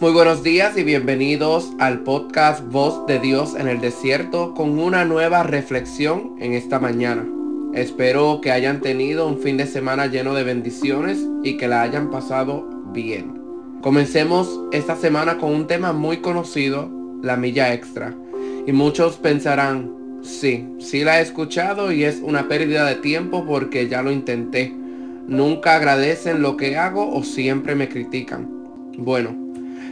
Muy buenos días y bienvenidos al podcast Voz de Dios en el Desierto con una nueva reflexión en esta mañana. Espero que hayan tenido un fin de semana lleno de bendiciones y que la hayan pasado bien. Comencemos esta semana con un tema muy conocido, la milla extra. Y muchos pensarán, sí, sí la he escuchado y es una pérdida de tiempo porque ya lo intenté. Nunca agradecen lo que hago o siempre me critican. Bueno,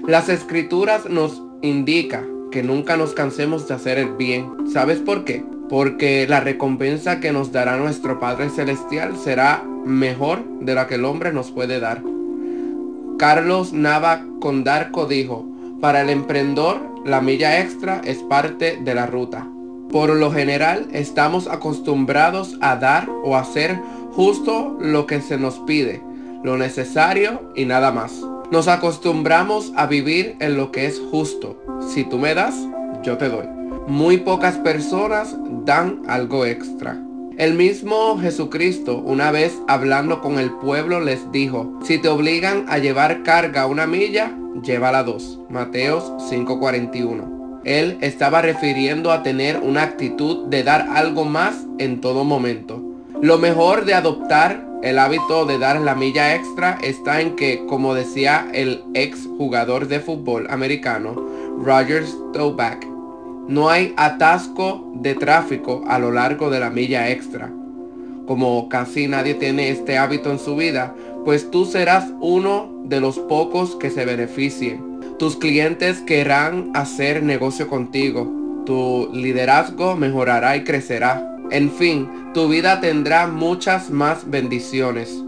las escrituras nos indica que nunca nos cansemos de hacer el bien. ¿Sabes por qué? Porque la recompensa que nos dará nuestro Padre Celestial será mejor de la que el hombre nos puede dar. Carlos Nava Condarco dijo, para el emprendedor la milla extra es parte de la ruta. Por lo general estamos acostumbrados a dar o hacer justo lo que se nos pide, lo necesario y nada más. Nos acostumbramos a vivir en lo que es justo. Si tú me das, yo te doy. Muy pocas personas dan algo extra. El mismo Jesucristo una vez hablando con el pueblo les dijo, si te obligan a llevar carga una milla, llévala dos. Mateos 5:41. Él estaba refiriendo a tener una actitud de dar algo más en todo momento. Lo mejor de adoptar el hábito de dar la milla extra está en que, como decía el ex jugador de fútbol americano Roger Staubach, no hay atasco de tráfico a lo largo de la milla extra. Como casi nadie tiene este hábito en su vida, pues tú serás uno de los pocos que se beneficien. Tus clientes querrán hacer negocio contigo. Tu liderazgo mejorará y crecerá. En fin, tu vida tendrá muchas más bendiciones.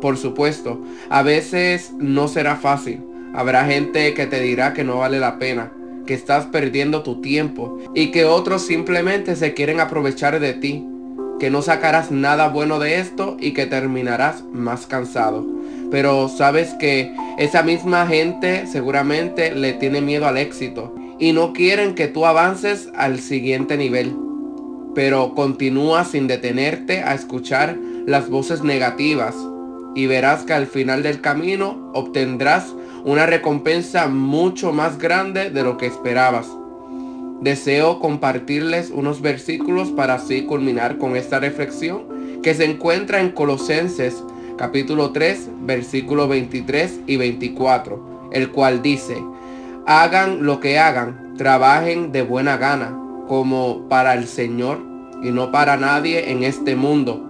Por supuesto, a veces no será fácil. Habrá gente que te dirá que no vale la pena, que estás perdiendo tu tiempo y que otros simplemente se quieren aprovechar de ti, que no sacarás nada bueno de esto y que terminarás más cansado. Pero sabes que esa misma gente seguramente le tiene miedo al éxito y no quieren que tú avances al siguiente nivel pero continúa sin detenerte a escuchar las voces negativas y verás que al final del camino obtendrás una recompensa mucho más grande de lo que esperabas. Deseo compartirles unos versículos para así culminar con esta reflexión que se encuentra en Colosenses capítulo 3 versículos 23 y 24, el cual dice, hagan lo que hagan, trabajen de buena gana como para el Señor y no para nadie en este mundo,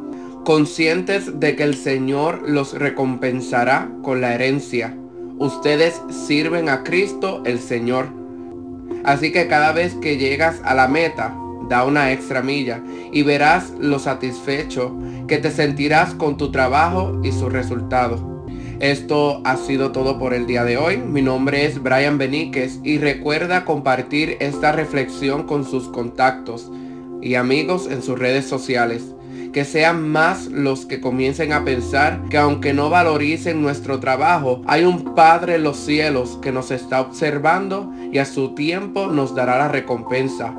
conscientes de que el Señor los recompensará con la herencia. Ustedes sirven a Cristo el Señor. Así que cada vez que llegas a la meta, da una extra milla y verás lo satisfecho que te sentirás con tu trabajo y su resultado. Esto ha sido todo por el día de hoy. Mi nombre es Brian Beníquez y recuerda compartir esta reflexión con sus contactos y amigos en sus redes sociales. Que sean más los que comiencen a pensar que aunque no valoricen nuestro trabajo, hay un Padre en los cielos que nos está observando y a su tiempo nos dará la recompensa.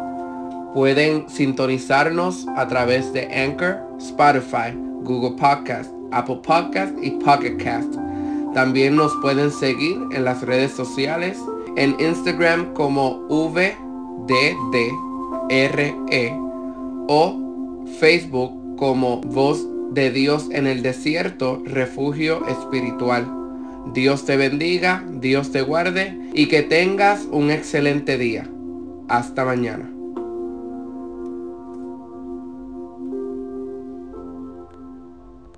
Pueden sintonizarnos a través de Anchor, Spotify, Google Podcast, Apple Podcast y Pocket Cast. También nos pueden seguir en las redes sociales, en Instagram como VDDRE o Facebook como Voz de Dios en el Desierto, Refugio Espiritual. Dios te bendiga, Dios te guarde y que tengas un excelente día. Hasta mañana.